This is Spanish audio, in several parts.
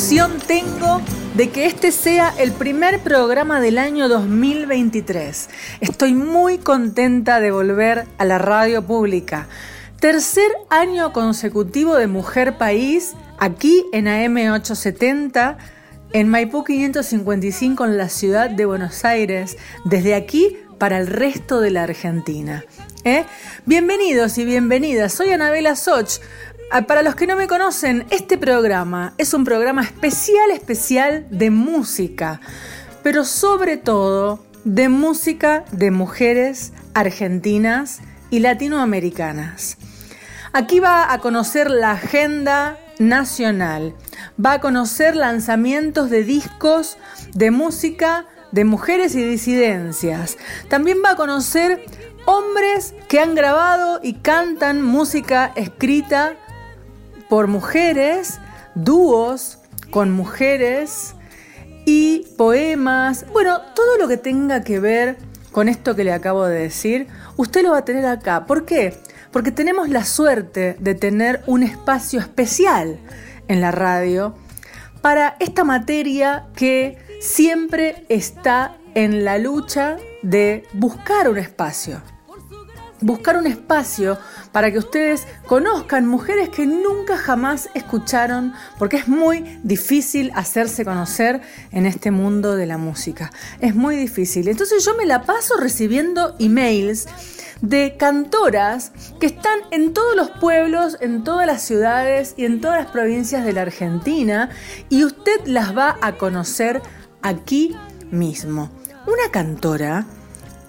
emoción tengo de que este sea el primer programa del año 2023. Estoy muy contenta de volver a la radio pública. Tercer año consecutivo de Mujer País, aquí en AM870, en Maipú 555 en la ciudad de Buenos Aires, desde aquí para el resto de la Argentina. ¿Eh? Bienvenidos y bienvenidas, soy Anabela Soch. Ah, Para los que no me conocen, este programa es un programa especial, especial de música, pero sobre todo de música de mujeres argentinas y latinoamericanas. Aquí va a conocer la agenda nacional, va a conocer lanzamientos de discos de música de mujeres y disidencias. También va a conocer hombres que han grabado y cantan música escrita por mujeres, dúos con mujeres y poemas. Bueno, todo lo que tenga que ver con esto que le acabo de decir, usted lo va a tener acá. ¿Por qué? Porque tenemos la suerte de tener un espacio especial en la radio para esta materia que siempre está en la lucha de buscar un espacio. Buscar un espacio para que ustedes conozcan mujeres que nunca jamás escucharon, porque es muy difícil hacerse conocer en este mundo de la música. Es muy difícil. Entonces yo me la paso recibiendo emails de cantoras que están en todos los pueblos, en todas las ciudades y en todas las provincias de la Argentina y usted las va a conocer aquí mismo. Una cantora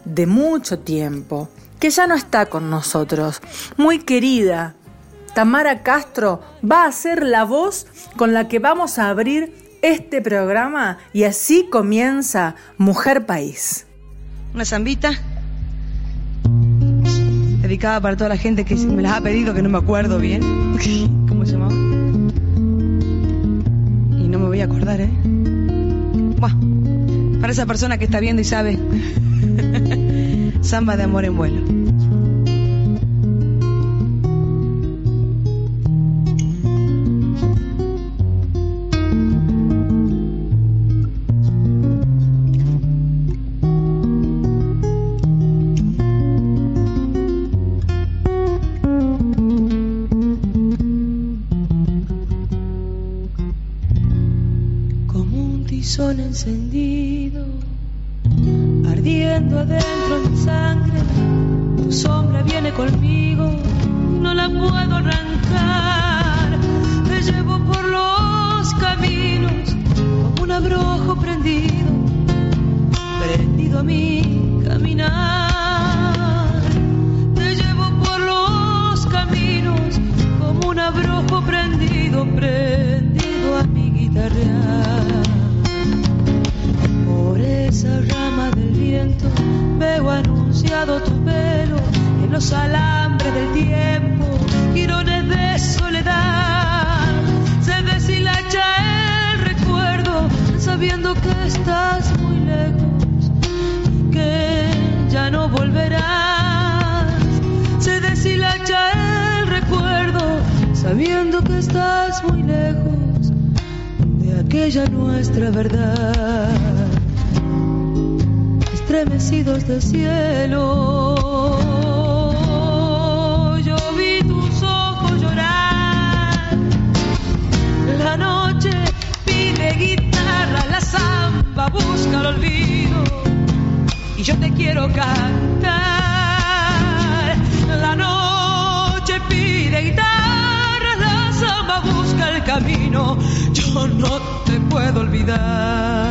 de mucho tiempo que ya no está con nosotros, muy querida. Tamara Castro va a ser la voz con la que vamos a abrir este programa y así comienza Mujer País. Una zambita dedicada para toda la gente que me las ha pedido, que no me acuerdo bien. ¿Cómo se llamaba? Y no me voy a acordar, ¿eh? Buah, para esa persona que está viendo y sabe. Samba de amor en vuelo. No te puedo olvidar.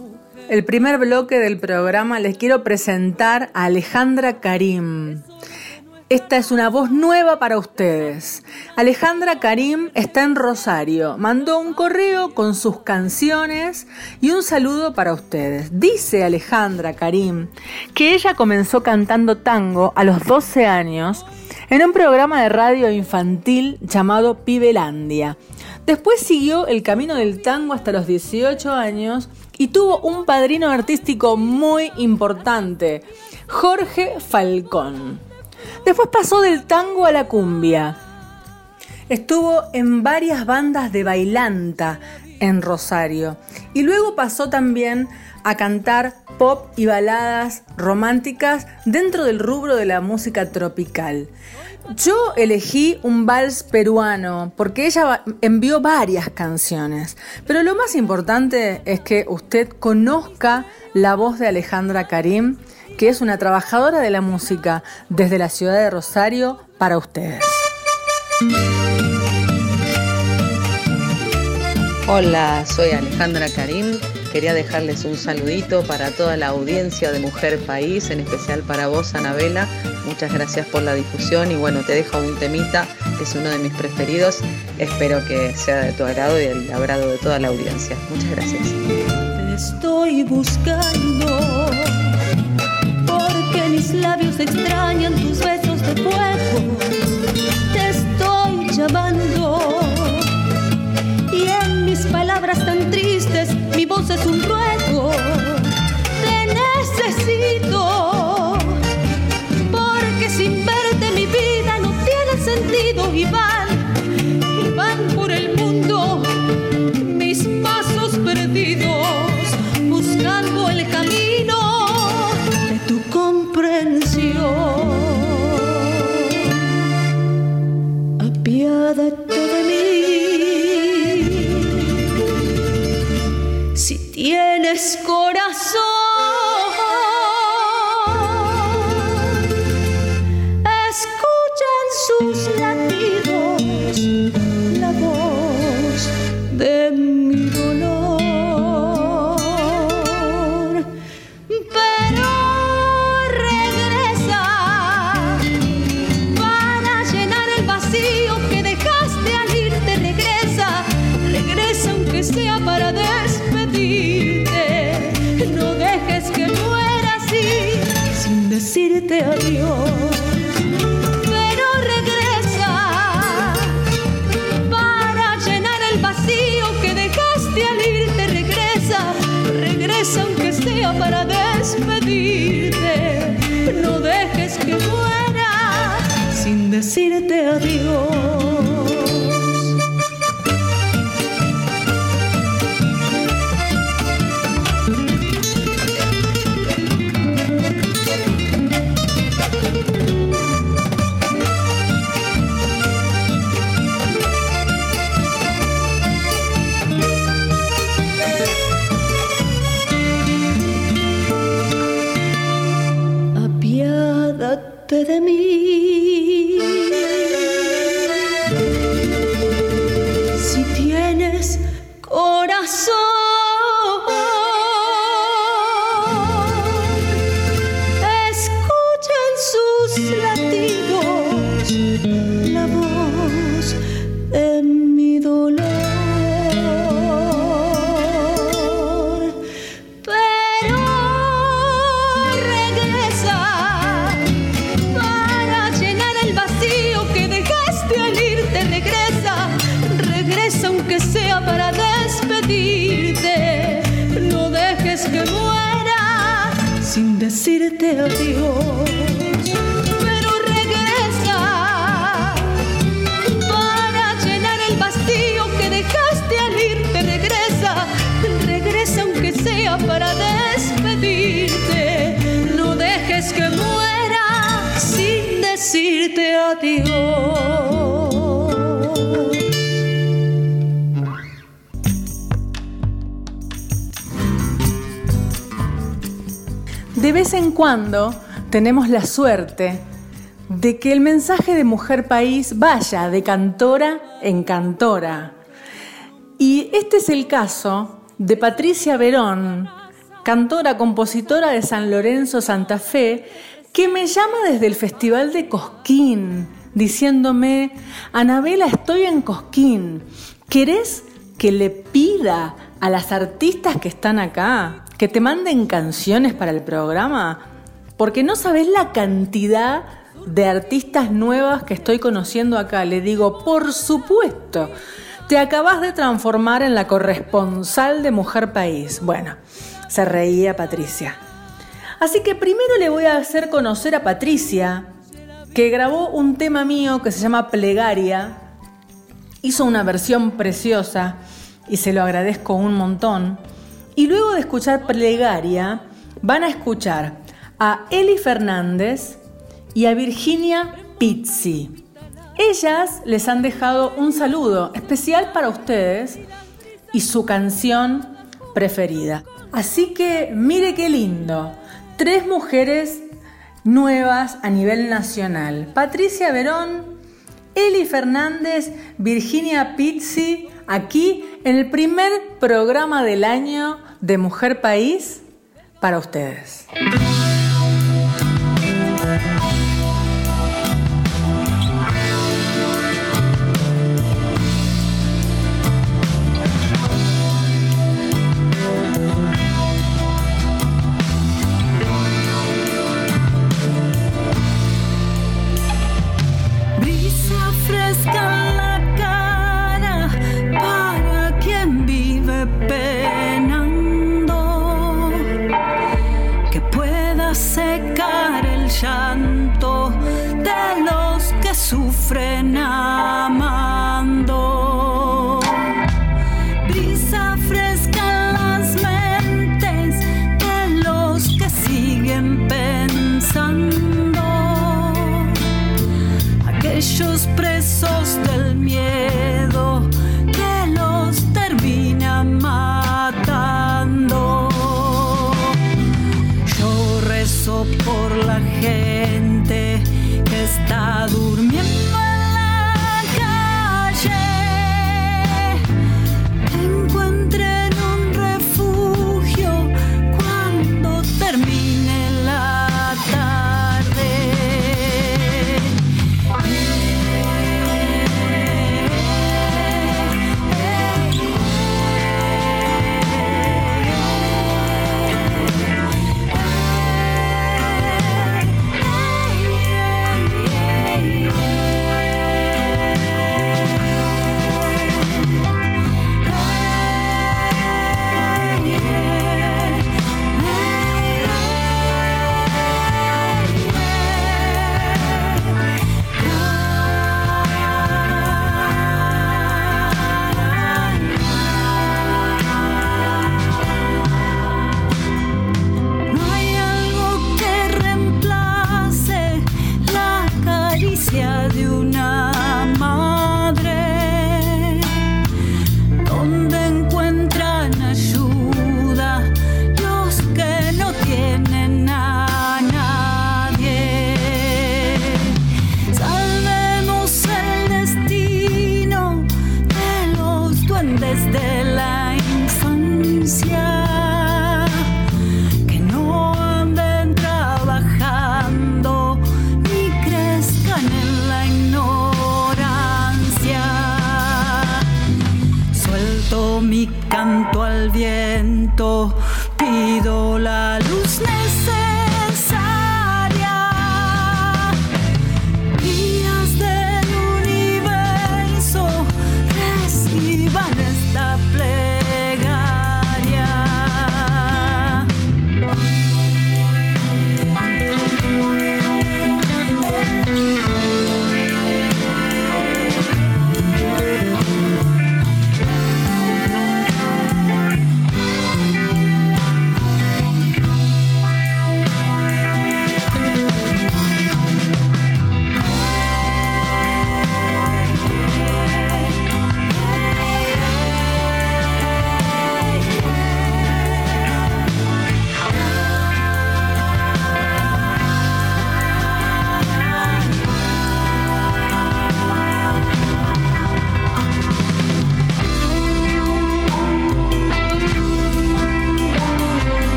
el primer bloque del programa, les quiero presentar a Alejandra Karim. Esta es una voz nueva para ustedes. Alejandra Karim está en Rosario. Mandó un correo con sus canciones y un saludo para ustedes. Dice Alejandra Karim que ella comenzó cantando tango a los 12 años en un programa de radio infantil llamado Pibelandia. Después siguió el camino del tango hasta los 18 años y tuvo un padrino artístico muy importante, Jorge Falcón. Después pasó del tango a la cumbia. Estuvo en varias bandas de bailanta en Rosario y luego pasó también a cantar pop y baladas románticas dentro del rubro de la música tropical. Yo elegí un vals peruano porque ella envió varias canciones, pero lo más importante es que usted conozca la voz de Alejandra Karim, que es una trabajadora de la música desde la ciudad de Rosario para ustedes. Hola, soy Alejandra Karim Quería dejarles un saludito para toda la audiencia de Mujer País, en especial para vos, Anabela. Muchas gracias por la difusión y bueno, te dejo un temita que es uno de mis preferidos. Espero que sea de tu agrado y del agrado de toda la audiencia. Muchas gracias. Te estoy buscando porque mis labios extrañan tus besos de fuego. Te estoy llamando mi voz es un ruego. De cuando tenemos la suerte de que el mensaje de Mujer País vaya de cantora en cantora. Y este es el caso de Patricia Verón, cantora, compositora de San Lorenzo, Santa Fe, que me llama desde el Festival de Cosquín, diciéndome, Anabela, estoy en Cosquín, ¿querés que le pida a las artistas que están acá que te manden canciones para el programa? Porque no sabes la cantidad de artistas nuevas que estoy conociendo acá. Le digo, por supuesto, te acabas de transformar en la corresponsal de Mujer País. Bueno, se reía Patricia. Así que primero le voy a hacer conocer a Patricia, que grabó un tema mío que se llama Plegaria. Hizo una versión preciosa y se lo agradezco un montón. Y luego de escuchar Plegaria, van a escuchar a Eli Fernández y a Virginia Pizzi. Ellas les han dejado un saludo especial para ustedes y su canción preferida. Así que mire qué lindo. Tres mujeres nuevas a nivel nacional. Patricia Verón, Eli Fernández, Virginia Pizzi, aquí en el primer programa del año de Mujer País para ustedes. Fresca la cara para quien vive penando, que pueda secar el llanto de los que sufren amar.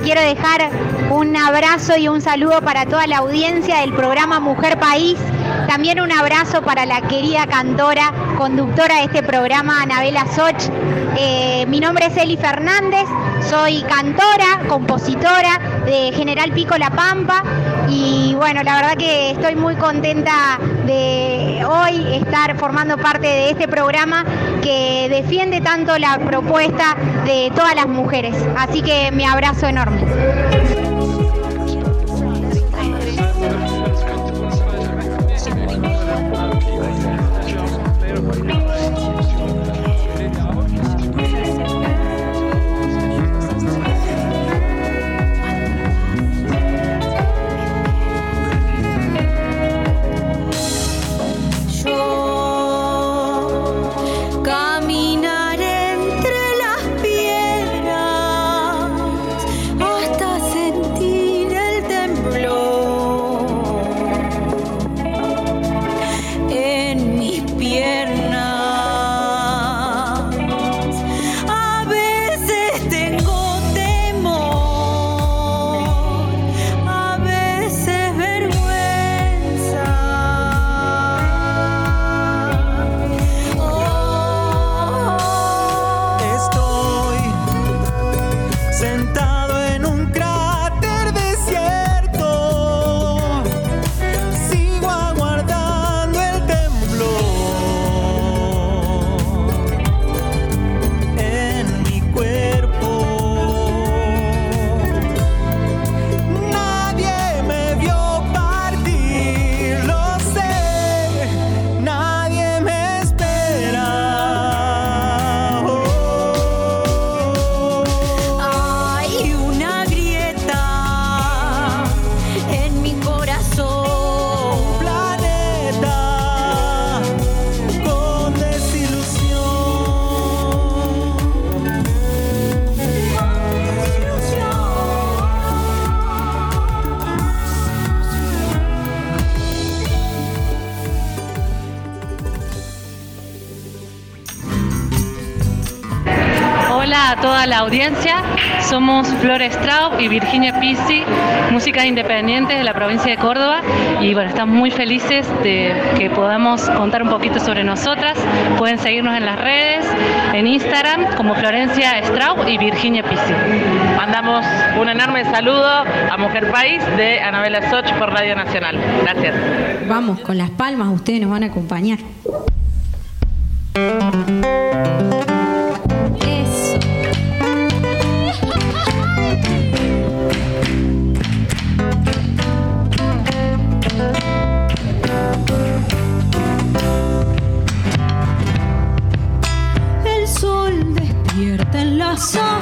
Quiero dejar un abrazo y un saludo para toda la audiencia del programa Mujer País. También un abrazo para la querida cantora, conductora de este programa, Anabela Soch. Eh, mi nombre es Eli Fernández, soy cantora, compositora de General Pico La Pampa y bueno, la verdad que estoy muy contenta de hoy estar formando parte de este programa que defiende tanto la propuesta de todas las mujeres. Así que mi abrazo enorme. Toda la audiencia, somos Flor Straub y Virginia Pizzi, músicas independientes de la provincia de Córdoba y bueno, estamos muy felices de que podamos contar un poquito sobre nosotras. Pueden seguirnos en las redes, en Instagram como Florencia Straub y Virginia Pizzi. Mandamos un enorme saludo a Mujer País de Anabela Soch por Radio Nacional. Gracias. Vamos, con las palmas ustedes nos van a acompañar. So.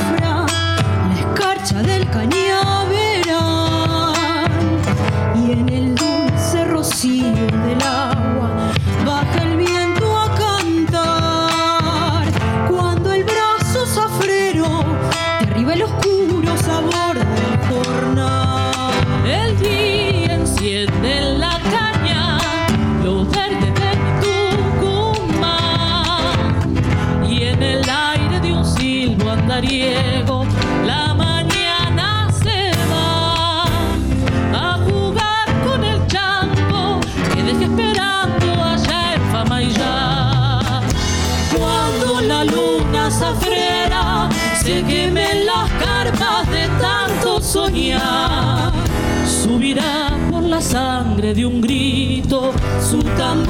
Su tambor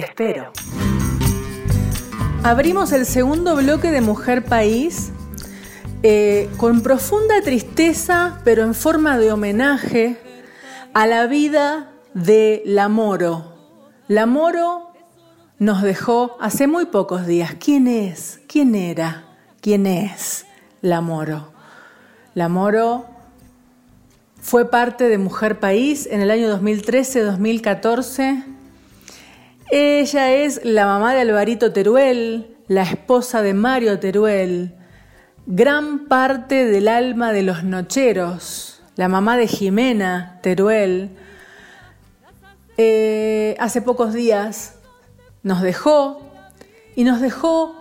Espero. Abrimos el segundo bloque de Mujer País eh, con profunda tristeza, pero en forma de homenaje a la vida de La Moro. La Moro nos dejó hace muy pocos días. ¿Quién es? ¿Quién era? ¿Quién es La Moro? La Moro fue parte de Mujer País en el año 2013-2014. Ella es la mamá de Alvarito Teruel, la esposa de Mario Teruel, gran parte del alma de los nocheros, la mamá de Jimena Teruel. Eh, hace pocos días nos dejó y nos dejó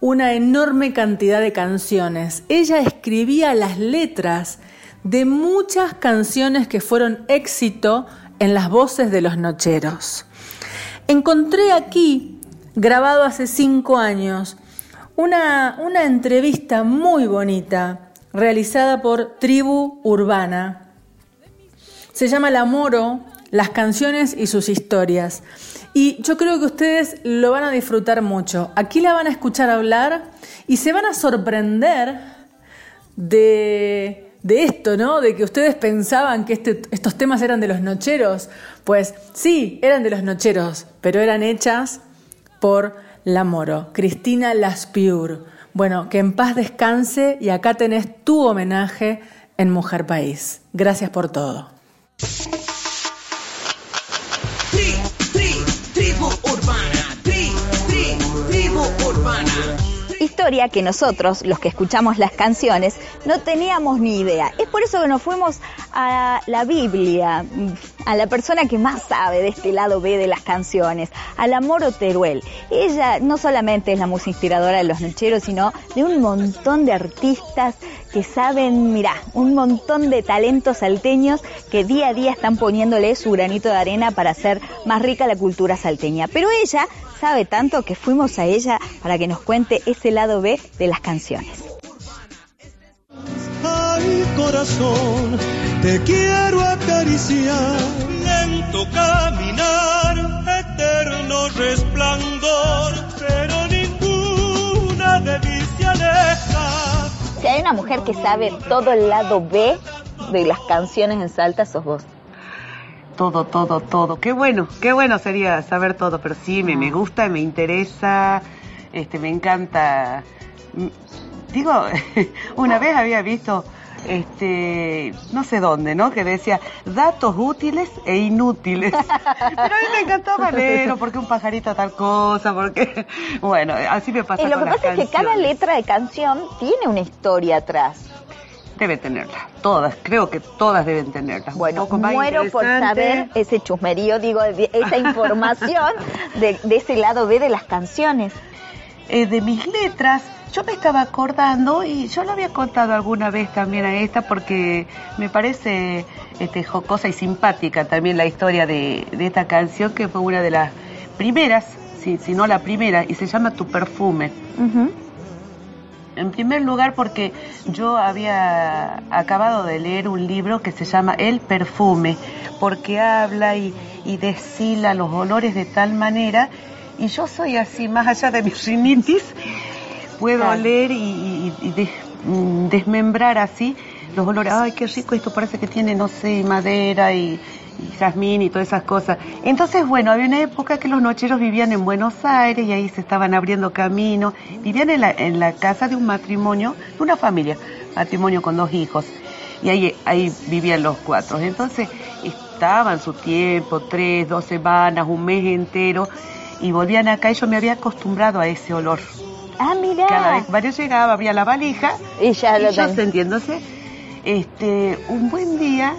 una enorme cantidad de canciones. Ella escribía las letras de muchas canciones que fueron éxito en las voces de los nocheros. Encontré aquí, grabado hace cinco años, una, una entrevista muy bonita realizada por Tribu Urbana Se llama La Moro, las canciones y sus historias. Y yo creo que ustedes lo van a disfrutar mucho. Aquí la van a escuchar hablar y se van a sorprender de, de esto, ¿no? De que ustedes pensaban que este- estos temas eran de los nocheros. Pues sí, eran de los nocheros, pero eran hechas por La Moro, Cristina Laspiur. Bueno, que en paz descanse y acá tenés tu homenaje en Mujer País. Gracias por todo. Historia que nosotros, los que escuchamos las canciones, no teníamos ni idea. Es por eso que nos fuimos a la Biblia, a la persona que más sabe de este lado B de las canciones, a la Moro Teruel. Ella no solamente es la música inspiradora de los nocheros, sino de un montón de artistas que saben, mirá, un montón de talentos salteños que día a día están poniéndole su granito de arena para hacer más rica la cultura salteña. Pero ella sabe tanto que fuimos a ella para que nos cuente ese lado B de las canciones. Ay, corazón, te quiero acariciar. Lento caminar, eterno resplandor, pero ninguna de. Si hay una mujer que sabe todo el lado B de las canciones en Salta, sos vos. Todo, todo, todo. Qué bueno, qué bueno sería saber todo, pero sí, me, me gusta, me interesa, este, me encanta. Mm, Digo, una vez había visto, este, no sé dónde, ¿no? Que decía datos útiles e inútiles. Pero a mí me encantó Valero, porque un pajarito tal cosa, porque, bueno, así me pasa Y lo con que las pasa es que cada letra de canción tiene una historia atrás. Debe tenerla, todas, creo que todas deben tenerla. Bueno, muero por saber ese chusmerío, digo, esa información de, de ese lado B de las canciones. eh, de mis letras, yo me estaba acordando y yo lo había contado alguna vez también a esta porque me parece este, jocosa y simpática también la historia de, de esta canción que fue una de las primeras, si, si no la primera, y se llama Tu perfume. En primer lugar porque yo había acabado de leer un libro que se llama El perfume, porque habla y, y destila los olores de tal manera, y yo soy así, más allá de mi rinitis, puedo Claro. leer y, y- y des- mm, desmembrar así los olores. Ay, qué rico, esto parece que tiene, no sé, madera y, y jazmín y todas esas cosas. Entonces, bueno, había una época que los nocheros vivían en Buenos Aires y ahí se estaban abriendo camino. Vivían en la, en la casa de un matrimonio, de una familia, matrimonio con dos hijos. Y ahí, ahí vivían los cuatro. Entonces, estaban su tiempo, tres, dos semanas, un mes entero, y volvían acá y yo me había acostumbrado a ese olor. Ah, mira. Cada vez que Mario llegaba, abría la valija y ya lo yo ten- sintiéndose, este, un buen día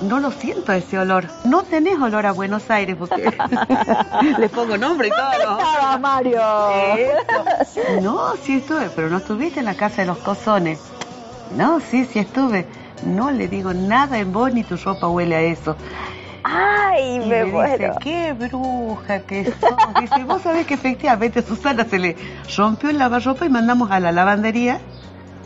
no lo siento ese olor. No tenés olor a Buenos Aires porque le pongo nombre y todo. estaba Mario? No, sí estuve, pero no estuviste en la casa de los cozones. No, sí, sí estuve. No le digo nada en vos ni tu ropa huele a eso. Ay, Y me dice, muero. qué bruja que sos. Dice, vos sabés que efectivamente a Susana se le rompió el lavarropa y mandamos a la lavandería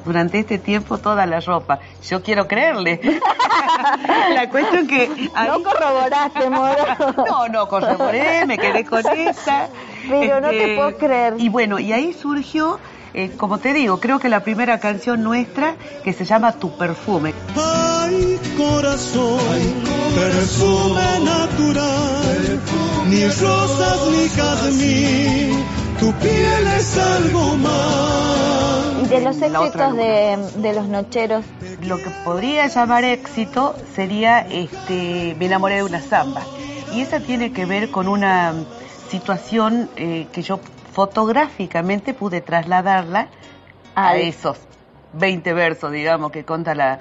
durante este tiempo toda la ropa. Yo quiero creerle. la cuestión que... ahí- No corroboraste, Moro. no, no corroboré, me quedé con esa. Este, Pero no te puedo creer. Y bueno, y ahí surgió, eh, como te digo, creo que la primera canción nuestra que se llama Tu perfume. Ay, corazón, perfume natural, ni rosas ni jazmín, tu piel es algo más. Y de los éxitos de, de los nocheros, Lo que podría llamar éxito sería este, Me enamoré de una samba. Y esa tiene que ver con una situación eh, que yo fotográficamente pude trasladarla a esos 20 versos, digamos, que conta la,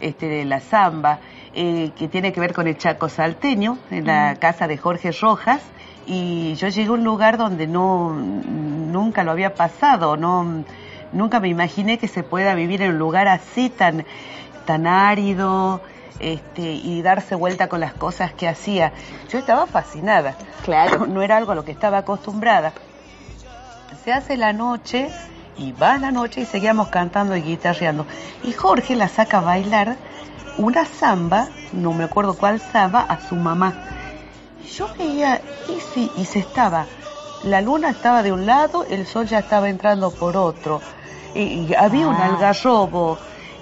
este, la samba, eh, que tiene que ver con el Chaco salteño, en la casa de Jorge Rojas. Y yo llegué a un lugar donde no nunca lo había pasado, no nunca me imaginé que se pueda vivir en un lugar así tan tan árido, este, y darse vuelta con las cosas que hacía. Yo estaba fascinada. Claro. No era algo a lo que estaba acostumbrada. Se hace la noche y va la noche y seguíamos cantando y guitarreando. Y Jorge la saca a bailar una samba, no me acuerdo cuál samba, a su mamá. Yo veía, y sí, y se estaba, la luna estaba de un lado, el sol ya estaba entrando por otro, y, y había un Ah. algarrobo,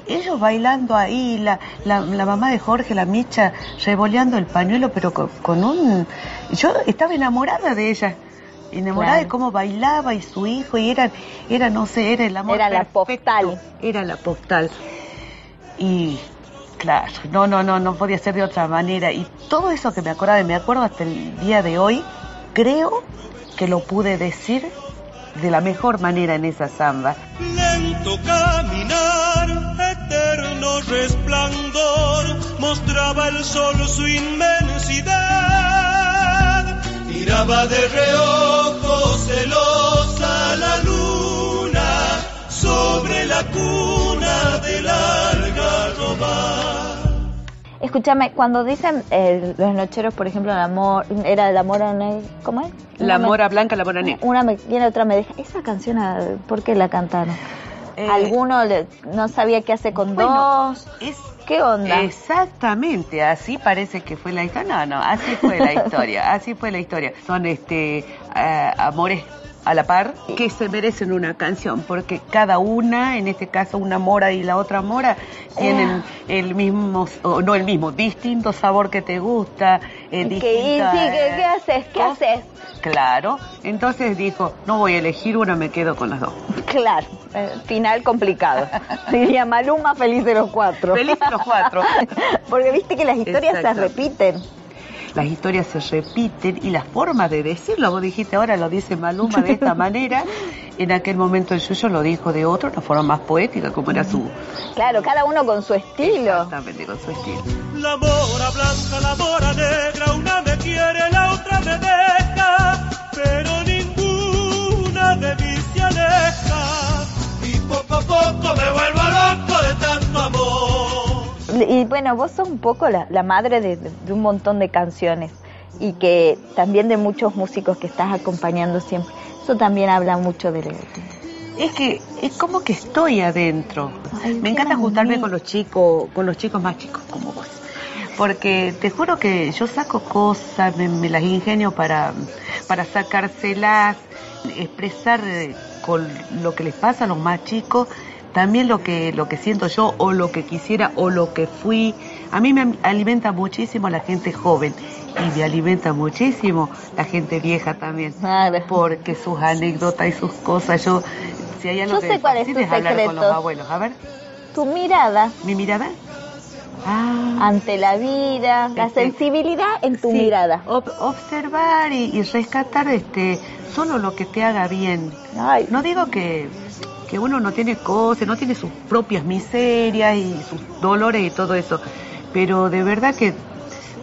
ellos bailando ahí, la, la, la mamá de Jorge, la Micha, revoleando el pañuelo, pero con, con un... Yo estaba enamorada de ella, enamorada de cómo bailaba y su hijo, y era, era no sé, era el amor Era la postal. Era la postal. Y claro, no, no, no, no podía ser de otra manera. Y todo eso que me acordaba, y me acuerdo hasta el día de hoy, creo que lo pude decir de la mejor manera en esa samba. Lento caminar, eterno resplandor, mostraba el sol su inmensidad. Miraba de reojo celosa la luna sobre la cuna del algarroba. Escúchame, cuando dicen eh, los nocheros, por ejemplo, el amor, era la mora negra, ¿cómo es? La me- mora blanca, la mora negra. Una me viene, otra me deja. Esa canción, ah, ¿por qué la cantaron? Eh, ¿Alguno le- no sabía qué hace con Bueno, dos? ¿Qué onda? Exactamente, así parece que fue la historia. No, no, así fue la historia, así fue la historia. Son este eh, amores a la par que se merecen una canción, porque cada una, en este caso una mora y la otra mora, tienen el mismo, o no el mismo, distinto sabor que te gusta, eh, ¿Qué, distinta, sí, ¿qué, qué eh, haces? ¿Qué haces? Claro, entonces dijo, no voy a elegir una, me quedo con las dos. Claro, eh, final complicado. Diría Maluma, feliz de los cuatro. Feliz de los cuatro. Porque viste que las historias se repiten. Las historias se repiten y las formas de decirlo, vos dijiste ahora lo dice Maluma de esta manera, en aquel momento el suyo lo dijo de otra, una forma más poética, como era su... Claro, cada uno con su estilo. Exactamente, con su estilo. La mora blanca, la mora negra, una me quiere, la otra me deja, pero ninguna de mí se aleja. Y poco a poco me vuelvo loco de tanto amor. Y bueno, vos sos un poco la, la madre de, de un montón de canciones y que también de muchos músicos que estás acompañando siempre. Eso también habla mucho de... Es que es como que estoy adentro. Ay, me encanta juntarme con los chicos, con los chicos más chicos como vos. Porque te juro que yo saco cosas, me, me las ingenio para, para sacárselas, expresar eh, con lo que les pasa a los más chicos, también lo que, lo que siento yo o lo que quisiera o lo que fui. A mí me alimenta muchísimo la gente joven y me alimenta muchísimo la gente vieja también. Porque sus anécdotas y sus cosas, yo, si hay algo Yo que sé cuál es tu hablar con secreto. los abuelos. A ver, Tu mirada ¿mi mirada? Ah. ante la vida, la Este, sensibilidad en tu Sí, mirada. ob- observar y, y rescatar este solo lo que te haga bien. No digo que, que uno no tiene cosas, no tiene sus propias miserias y sus dolores y todo eso, pero de verdad que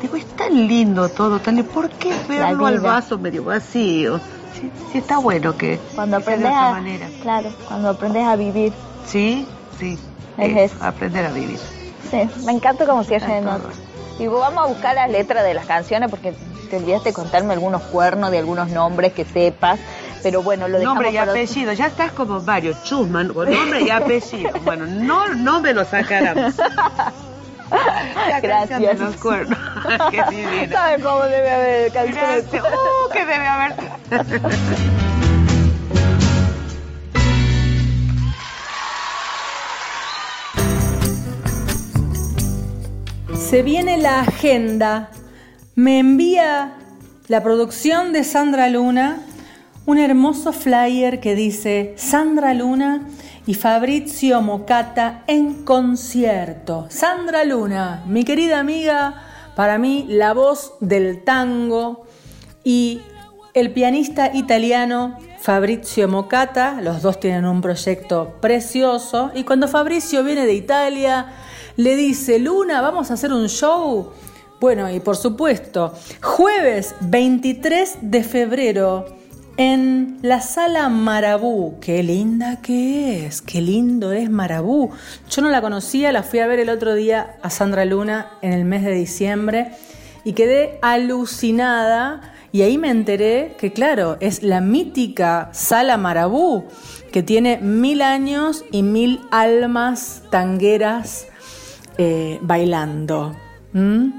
digo, es tan lindo todo, tan lindo. ¿por qué verlo al vaso medio vacío? Sí, sí está bueno que Cuando que sea de aprendes otra a, manera. claro, cuando aprendes a vivir. Sí, sí. Es eso, aprender a vivir. Sí, me encanta como cierre de. Y vamos a buscar las letras de las canciones porque te olvidaste de contarme algunos cuernos de algunos nombres que sepas. Pero bueno, lo dejamos Nombre y para otro- apellido, ya estás como varios, Chusman, con nombre y apellido. Bueno, no, no me lo sacarán. Canción de Gracias. los cuernos. Qué divina. ¿Sabes cómo debe haber canciones? Gracias. Uh, que debe haber. Se viene la agenda. Me envía la producción de Sandra Luna un hermoso flyer que dice Sandra Luna y Fabrizio Mocata en concierto. Sandra Luna, mi querida amiga, para mí la voz del tango y el pianista italiano Fabrizio Mocata, los dos tienen un proyecto precioso y cuando Fabrizio viene de Italia le dice, Luna, vamos a hacer un show. Bueno, y por supuesto, jueves 23 de febrero en la sala Marabú. Qué linda que es, qué lindo es Marabú. Yo no la conocía, la fui a ver el otro día a Sandra Luna en el mes de diciembre y quedé alucinada. Y ahí me enteré que, claro, es la mítica Sala Marabú, que tiene mil años y mil almas tangueras eh, bailando. ¿Mm?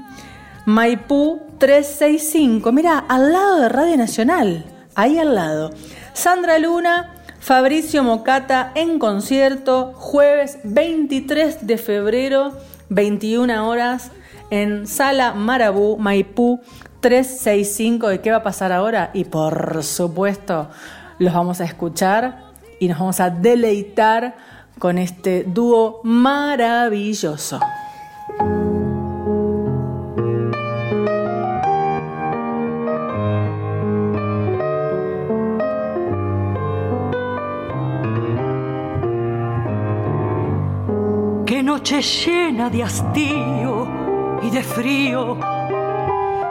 Maipú 365, mira, al lado de Radio Nacional, ahí al lado. Sandra Luna, Fabricio Mocata en concierto, jueves 23 de febrero, 21 horas, en Sala Marabú, Maipú 365. ¿Y qué va a pasar ahora? Y por supuesto, los vamos a escuchar y nos vamos a deleitar con este dúo maravilloso. Noche llena de hastío y de frío.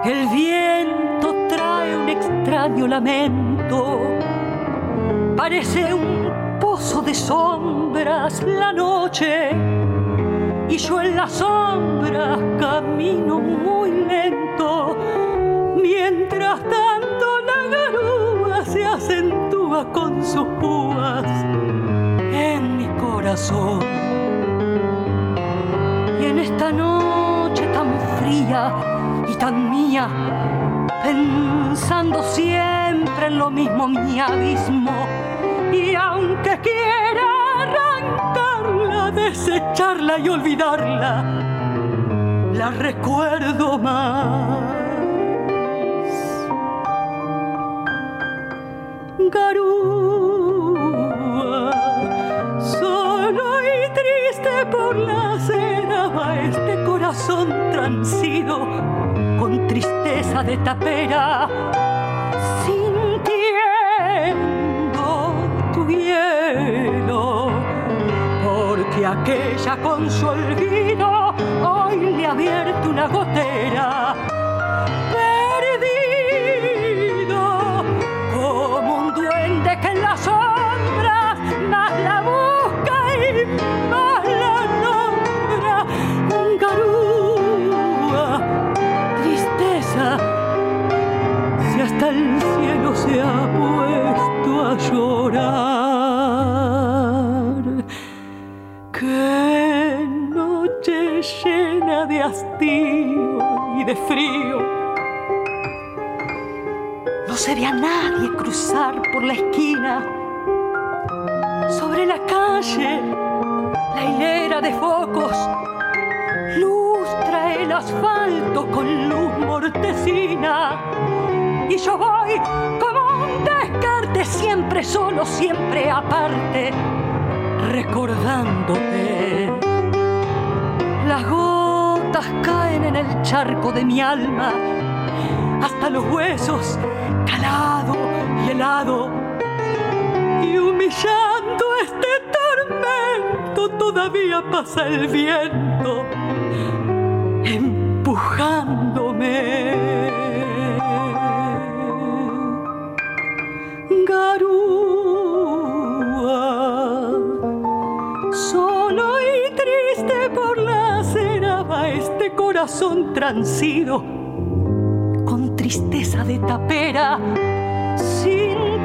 El viento trae un extraño lamento. Parece un pozo de sombras la noche. Y yo en las sombras camino muy lento. Mientras tanto la garúa se acentúa con sus púas en mi corazón. Esta noche tan fría y tan mía, pensando siempre en lo mismo mi abismo, y aunque quiera arrancarla, desecharla y olvidarla, la recuerdo más. Garúa, corazón transido con tristeza de tapera, sintiendo tu hielo, porque aquella con su olvido hoy le ha abierto una gotera. Frío. No se ve a nadie cruzar por la esquina. Sobre la calle, la hilera de focos lustra el asfalto con luz mortecina. Y yo voy como un descarte, siempre solo, siempre aparte, recordándote. Las en el charco de mi alma, hasta los huesos, calado y helado. Y humillando este tormento, todavía pasa el viento, empujándome. Corazón transido con tristeza de tapera, sintiendo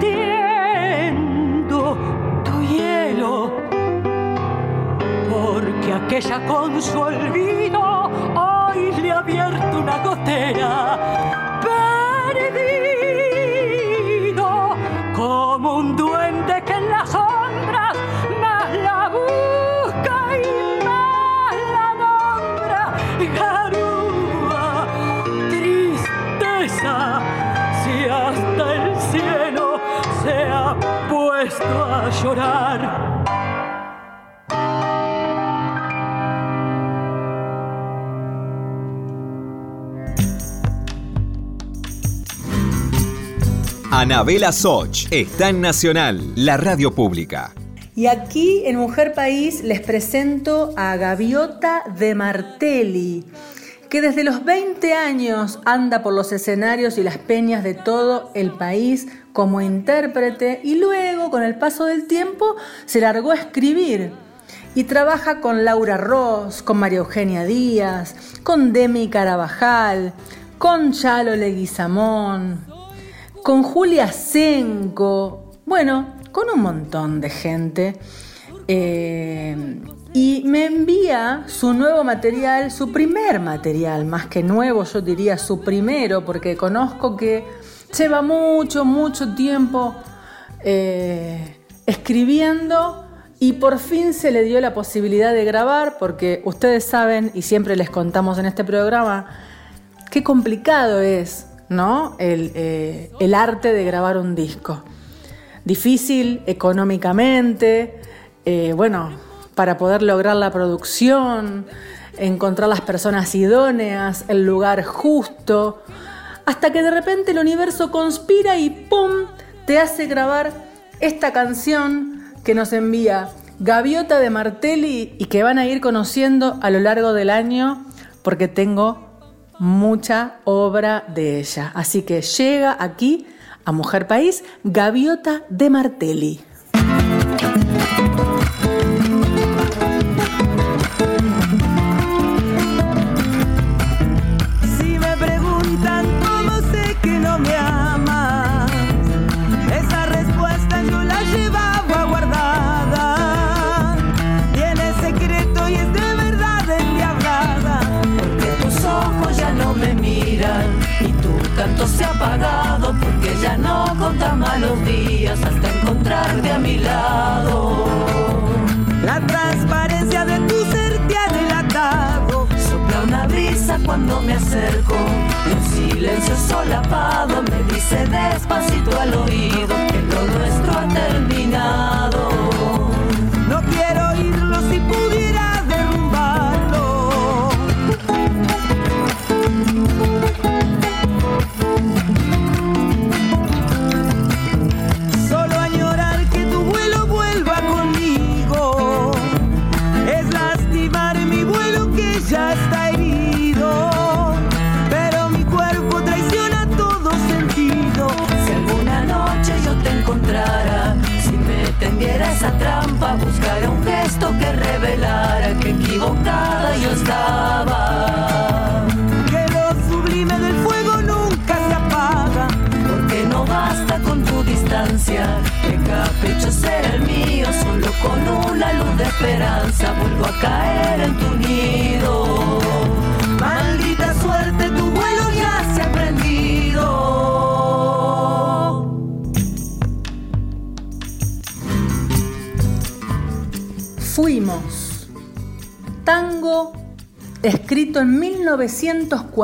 tu hielo, porque aquella con su olvido hoy le ha abierto una gotera. Llorar. Anabela Soch está en Nacional, la radio pública. Y aquí en Mujer País les presento a Gaviota de Martelli, que desde los 20 años anda por los escenarios y las peñas de todo el país como intérprete y luego, con el paso del tiempo, se largó a escribir. Y trabaja con Laura Ross, con María Eugenia Díaz, con Demi Carabajal, con Chalo Leguizamón, con Julia Senco, bueno, con un montón de gente. Eh, y me envía su nuevo material, su primer material, más que nuevo, yo diría su primero, porque conozco que lleva mucho, mucho tiempo eh, escribiendo y por fin se le dio la posibilidad de grabar, porque ustedes saben, y siempre les contamos en este programa, qué complicado es ¿no? el, eh, arte de grabar un disco. Difícil económicamente, eh, bueno, para poder lograr la producción, encontrar las personas idóneas, el lugar justo, hasta que de repente el universo conspira y ¡pum! te hace grabar esta canción que nos envía Gaviota de Martelli y que van a ir conociendo a lo largo del año porque tengo mucha obra de ella. Así que llega aquí a Mujer País Gaviota de Martelli. Apagado porque ya no conta malos días hasta encontrarte a mi lado. La transparencia de tu ser te ha delatado. Sopla una brisa cuando me acerco un silencio solapado me dice despacito al oído que lo nuestro ha terminado.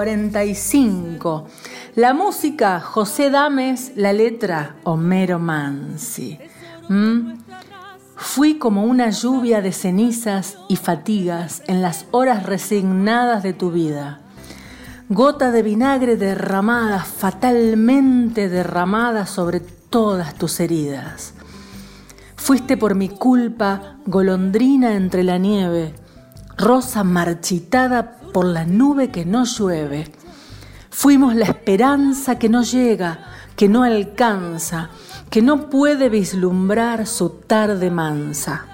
1945. La música, José Dames, la letra, Homero Mansi. ¿Mm? Fui como una lluvia de cenizas y fatigas en las horas resignadas de tu vida. Gota de vinagre derramada, fatalmente derramada sobre todas tus heridas. Fuiste por mi culpa, golondrina entre la nieve, rosa marchitada por la nube que no llueve. Fuimos la esperanza que no llega, que no alcanza, que no puede vislumbrar su tarde mansa.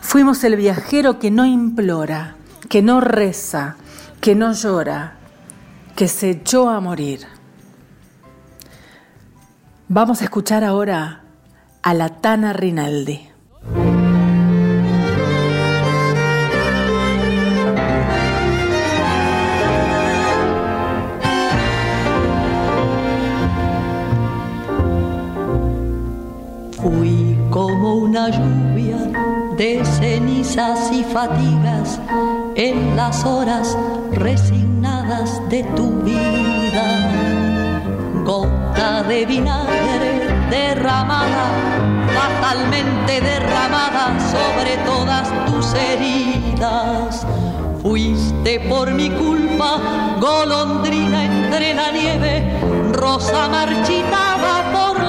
Fuimos el viajero que no implora, que no reza, que no llora, que se echó a morir. Vamos a escuchar ahora a la Tana Rinaldi. Lluvia de cenizas y fatigas en las horas resignadas de tu vida. Gota de vinagre derramada, fatalmente derramada sobre todas tus heridas. Fuiste por mi culpa, golondrina entre la nieve, rosa marchitada por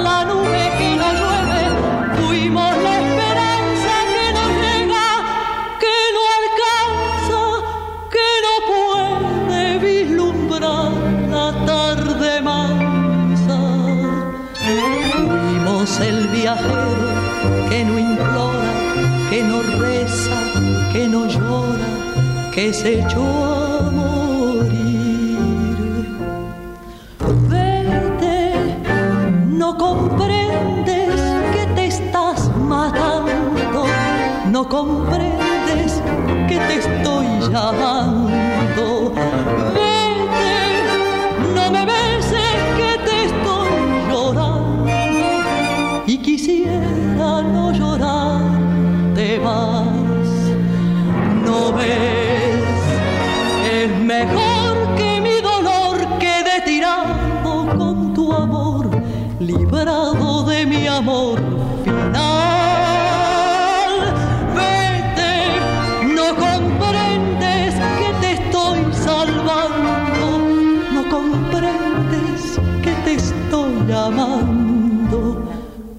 que no implora, que no reza, que no llora, que se echó morir. Vete, no comprendes que te estás matando, no comprendes que te estoy llamando quisiera no llorar, te vas. No ves, es mejor que mi dolor quede tirado con tu amor, librado de mi amor final. Vete, no comprendes que te estoy salvando, no comprendes que te estoy amando.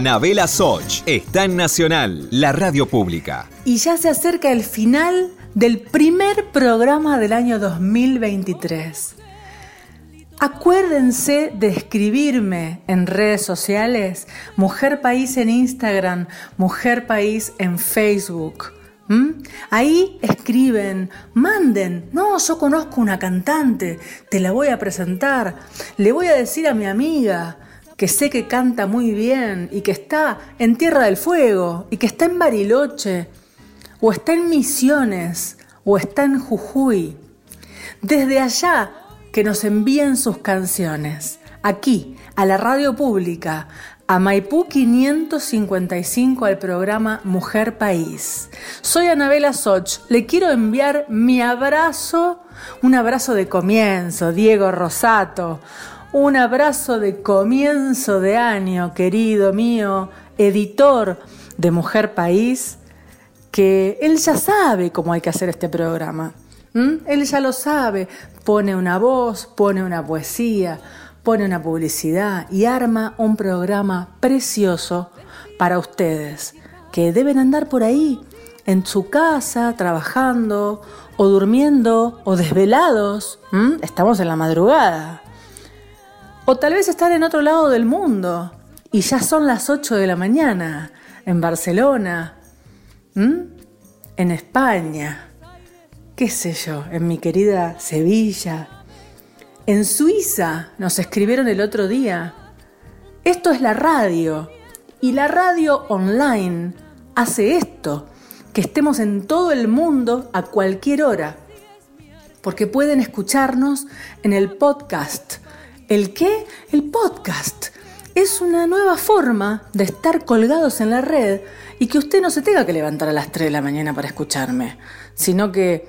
Anabela Soch está en Nacional, la radio pública. Y ya se acerca el final del primer programa del año 2023. Acuérdense de escribirme en redes sociales, Mujer País en Instagram, Mujer País en Facebook. Ahí escriben, manden, no, yo conozco una cantante, te la voy a presentar, le voy a decir a mi amiga que sé que canta muy bien y que está en Tierra del Fuego y que está en Bariloche o está en Misiones o está en Jujuy. Desde allá que nos envíen sus canciones, aquí, a la radio pública, a Maipú 555 al programa Mujer País. Soy Anabela Soch, le quiero enviar mi abrazo, un abrazo de comienzo, Diego Rosato, un abrazo de comienzo de año, querido mío, editor de Mujer País, que él ya sabe cómo hay que hacer este programa. Él ya lo sabe, pone una voz, pone una poesía, pone una publicidad y arma un programa precioso para ustedes, que deben andar por ahí, en su casa, trabajando, o durmiendo, o desvelados. Estamos en la madrugada. O tal vez están en otro lado del mundo. Y ya son las 8 de la mañana, en Barcelona, en España, qué sé yo, en mi querida Sevilla, en Suiza, nos escribieron el otro día. Esto es la radio. Y la radio online hace esto, que estemos en todo el mundo a cualquier hora, porque pueden escucharnos en el podcast ¿El qué? El podcast. Es una nueva forma de estar colgados en la red y que usted no se tenga que levantar a las 3 de la mañana para escucharme, sino que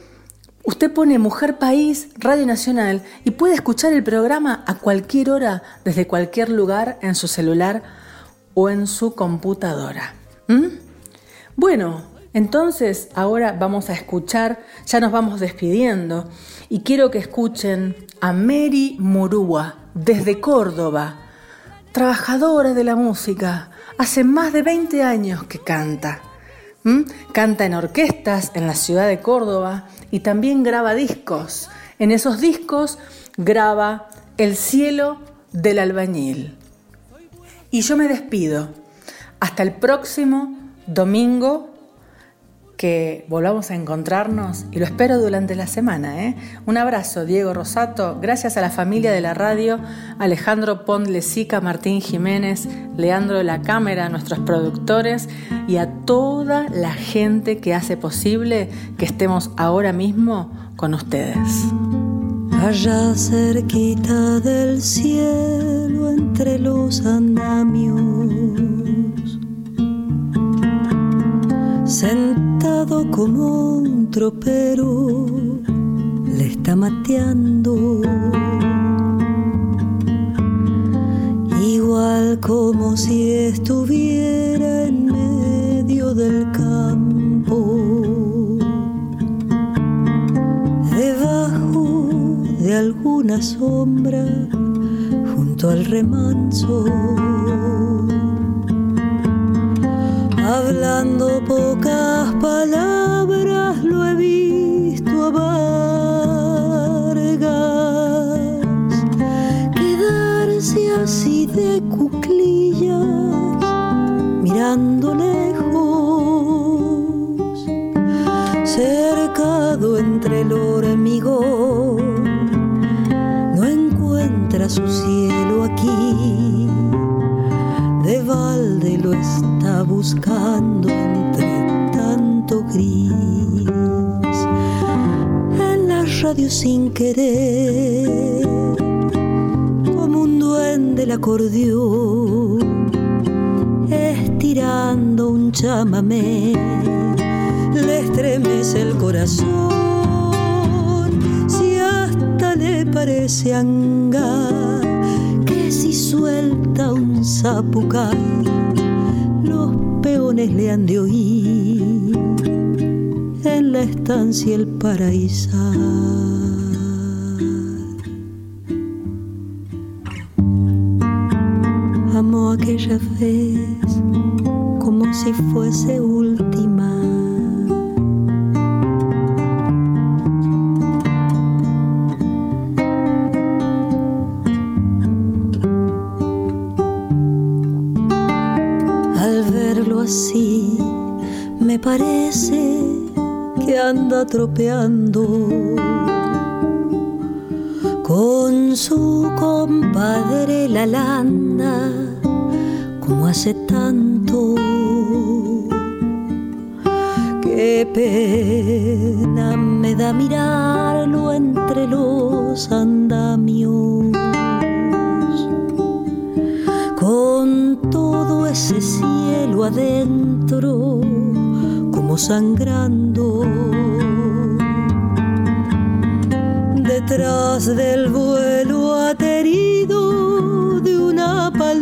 usted pone Mujer País, Radio Nacional y puede escuchar el programa a cualquier hora, desde cualquier lugar, en su celular o en su computadora. ¿Mm? Bueno, entonces ahora vamos a escuchar, ya nos vamos despidiendo y quiero que escuchen a Mary Murúa desde Córdoba, trabajadora de la música, hace más de 20 años que canta. Canta en orquestas en la ciudad de Córdoba y también graba discos. En esos discos graba El cielo del albañil. Y yo me despido. Hasta el próximo domingo que volvamos a encontrarnos y lo espero durante la semana. ¿eh? Un abrazo, Diego Rosato. Gracias a la familia de la radio, Alejandro Pondlesica, Martín Jiménez, Leandro de la Cámara, nuestros productores y a toda la gente que hace posible que estemos ahora mismo con ustedes. Allá cerquita del cielo, entre los andamios Vino como un tropero, le está mateando. Igual como si estuviera en medio del campo. Debajo de alguna sombra, junto al remanso. Hablando pocas palabras lo he visto a Vargas quedarse así de cuclillas mirando lejos cercado entre el hormigón. No encuentra su cielo aquí buscando entre tanto gris. En la radio sin querer, como un duende el acordeón, estirando un chamamé, le estremece el corazón. Si hasta le parece hangar que si suelta un zapucay, los peones le han de oír en la estancia el paraíso. Aquella vez como si fuese última. Anda tropeando con su compadre la lana, como hace tanto. Qué pena me da mirarlo entre los andamios con todo ese cielo adentro como sangrando detrás del vuelo aterido de una paloma.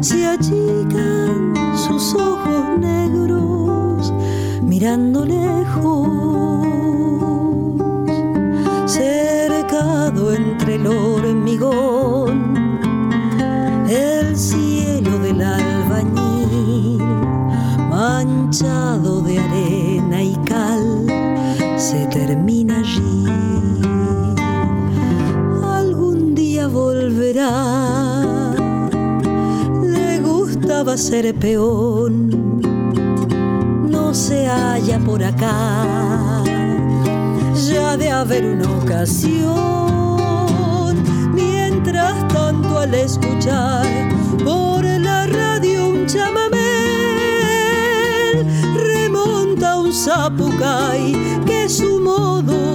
Se achican sus ojos negros mirando lejos cercado entre el hormigón, el cielo del albañil, manchado gustaba ser peón, no se halla por acá ya de haber una ocasión. Mientras tanto, al escuchar por la radio un chamamé, remonta un zapucay que su modo